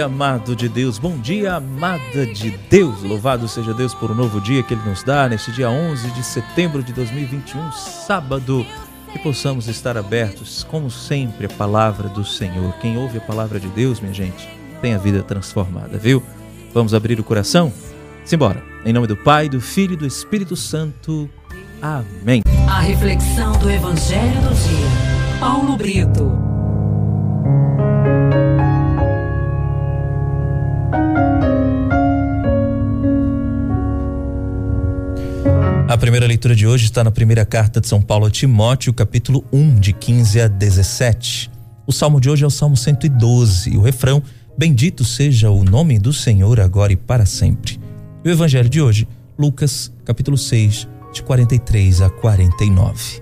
dia, amado de Deus. Bom dia, amada de Deus. Louvado seja Deus por um novo dia que Ele nos dá neste dia 11 de setembro de 2021, sábado. Que possamos estar abertos, como sempre, à palavra do Senhor. Quem ouve a palavra de Deus, minha gente, tem a vida transformada, viu? Vamos abrir o coração? Simbora. Em nome do Pai, do Filho e do Espírito Santo. Amém. A reflexão do Evangelho do Dia. Paulo Brito. A primeira leitura de hoje está na primeira carta de São Paulo a Timóteo, capítulo 1, de 15 a 17. O salmo de hoje é o Salmo 112 e o refrão: Bendito seja o nome do Senhor agora e para sempre. E o evangelho de hoje, Lucas, capítulo 6, de 43 a 49.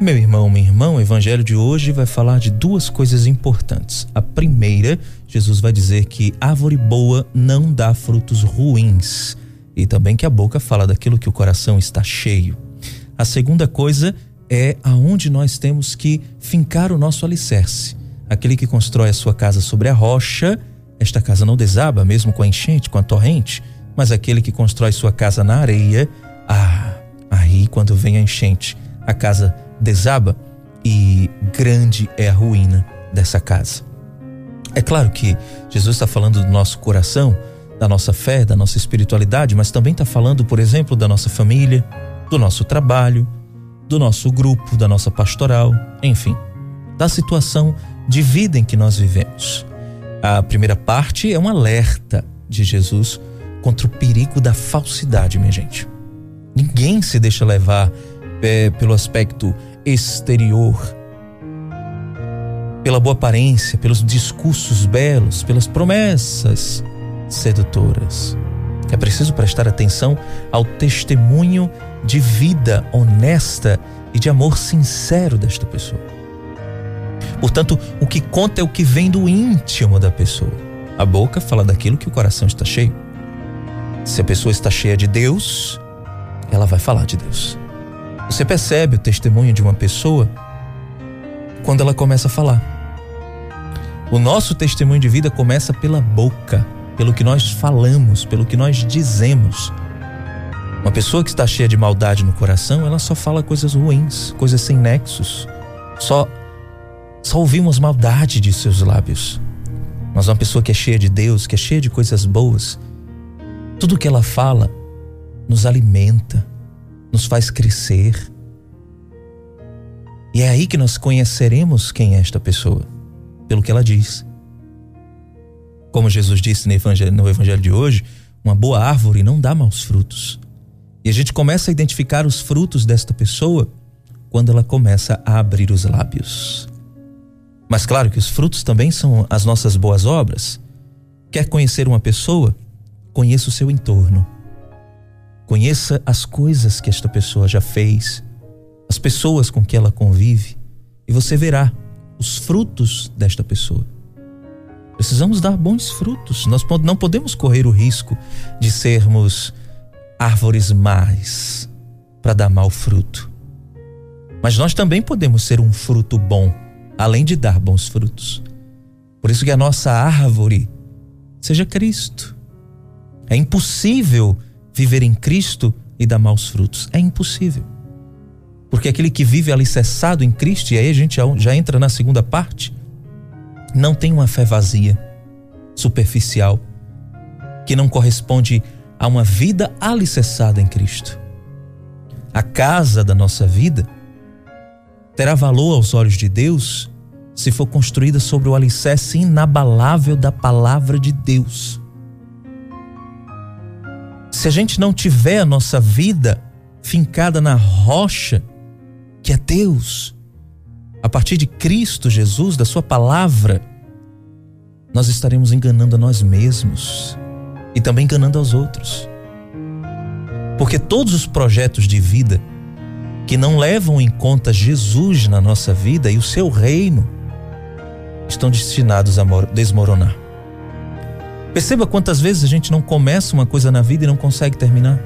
Meu irmão, minha irmã, o evangelho de hoje vai falar de duas coisas importantes. A primeira, Jesus vai dizer que árvore boa não dá frutos ruins e também que a boca fala daquilo que o coração está cheio. A segunda coisa é aonde nós temos que fincar o nosso alicerce. Aquele que constrói a sua casa sobre a rocha, esta casa não desaba mesmo com a enchente, com a torrente, mas aquele que constrói sua casa na areia, ah, aí quando vem a enchente, a casa desaba e grande é a ruína dessa casa. É claro que Jesus está falando do nosso coração, da nossa fé, da nossa espiritualidade, mas também está falando, por exemplo, da nossa família, do nosso trabalho, do nosso grupo, da nossa pastoral, enfim, da situação de vida em que nós vivemos. A primeira parte é um alerta de Jesus contra o perigo da falsidade, minha gente. Ninguém se deixa levar é, pelo aspecto exterior, pela boa aparência, pelos discursos belos, pelas promessas sedutoras. É preciso prestar atenção ao testemunho de vida honesta e de amor sincero desta pessoa. Portanto, o que conta é o que vem do íntimo da pessoa. A boca fala daquilo que o coração está cheio. Se a pessoa está cheia de Deus, ela vai falar de Deus. Você percebe o testemunho de uma pessoa quando ela começa a falar. O nosso testemunho de vida começa pela boca pelo que nós falamos, pelo que nós dizemos. Uma pessoa que está cheia de maldade no coração, ela só fala coisas ruins, coisas sem nexos. Só só ouvimos maldade de seus lábios. Mas uma pessoa que é cheia de Deus, que é cheia de coisas boas, tudo que ela fala nos alimenta, nos faz crescer. E é aí que nós conheceremos quem é esta pessoa, pelo que ela diz. Como Jesus disse no evangelho, no evangelho de hoje, uma boa árvore não dá maus frutos. E a gente começa a identificar os frutos desta pessoa quando ela começa a abrir os lábios. Mas claro que os frutos também são as nossas boas obras. Quer conhecer uma pessoa? Conheça o seu entorno. Conheça as coisas que esta pessoa já fez, as pessoas com que ela convive, e você verá os frutos desta pessoa. Precisamos dar bons frutos. Nós não podemos correr o risco de sermos árvores más para dar mau fruto. Mas nós também podemos ser um fruto bom, além de dar bons frutos. Por isso que a nossa árvore seja Cristo. É impossível viver em Cristo e dar maus frutos. É impossível. Porque aquele que vive alicerçado em Cristo, e aí a gente já entra na segunda parte, não tem uma fé vazia, superficial, que não corresponde a uma vida alicerçada em Cristo. A casa da nossa vida terá valor aos olhos de Deus se for construída sobre o alicerce inabalável da palavra de Deus. Se a gente não tiver a nossa vida fincada na rocha, que é Deus, a partir de Cristo Jesus, da Sua palavra, nós estaremos enganando a nós mesmos e também enganando aos outros. Porque todos os projetos de vida que não levam em conta Jesus na nossa vida e o seu reino estão destinados a desmoronar. Perceba quantas vezes a gente não começa uma coisa na vida e não consegue terminar.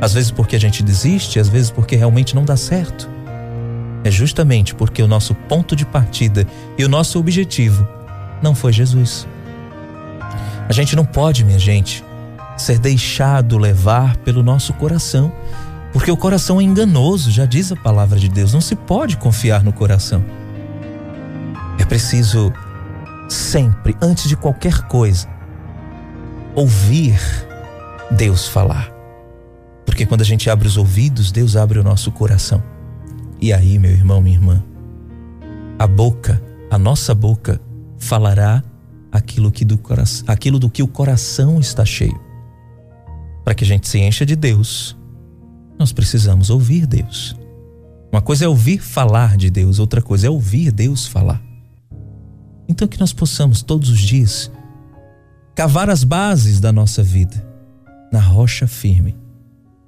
Às vezes porque a gente desiste, às vezes porque realmente não dá certo é justamente porque o nosso ponto de partida e o nosso objetivo não foi Jesus, A gente não pode, minha gente, ser deixado levar pelo nosso coração, porque o coração é enganoso, já diz a palavra de Deus, não se pode confiar no coração. É preciso sempre, antes de qualquer coisa, ouvir Deus falar. Porque quando a gente abre os ouvidos, Deus abre o nosso coração. E aí, meu irmão, minha irmã, a boca, a nossa boca, falará aquilo, que do, coração, aquilo do que o coração está cheio. Para que a gente se encha de Deus, nós precisamos ouvir Deus. Uma coisa é ouvir falar de Deus, outra coisa é ouvir Deus falar. Então que nós possamos todos os dias cavar as bases da nossa vida na rocha firme,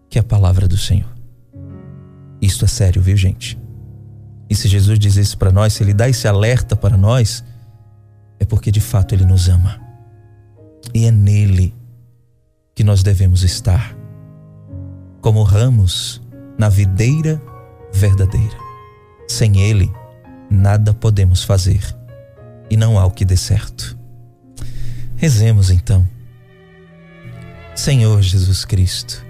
que é a palavra do Senhor. Isto é sério, viu, gente? E se Jesus diz isso para nós, se ele dá esse alerta para nós, é porque de fato ele nos ama. E é nele que nós devemos estar, como ramos na videira verdadeira. Sem ele, nada podemos fazer e não há o que dê certo. Rezemos então. Senhor Jesus Cristo,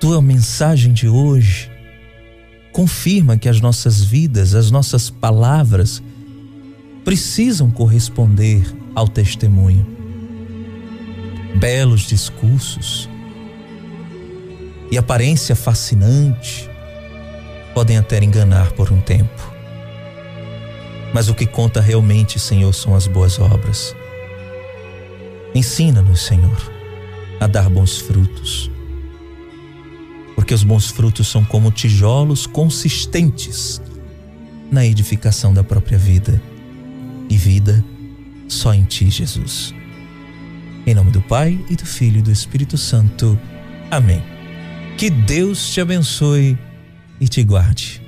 tua mensagem de hoje confirma que as nossas vidas, as nossas palavras precisam corresponder ao testemunho. Belos discursos e aparência fascinante podem até enganar por um tempo. Mas o que conta realmente, Senhor, são as boas obras. Ensina-nos, Senhor, a dar bons frutos. Porque os bons frutos são como tijolos consistentes na edificação da própria vida. E vida só em Ti, Jesus. Em nome do Pai e do Filho e do Espírito Santo. Amém. Que Deus te abençoe e te guarde.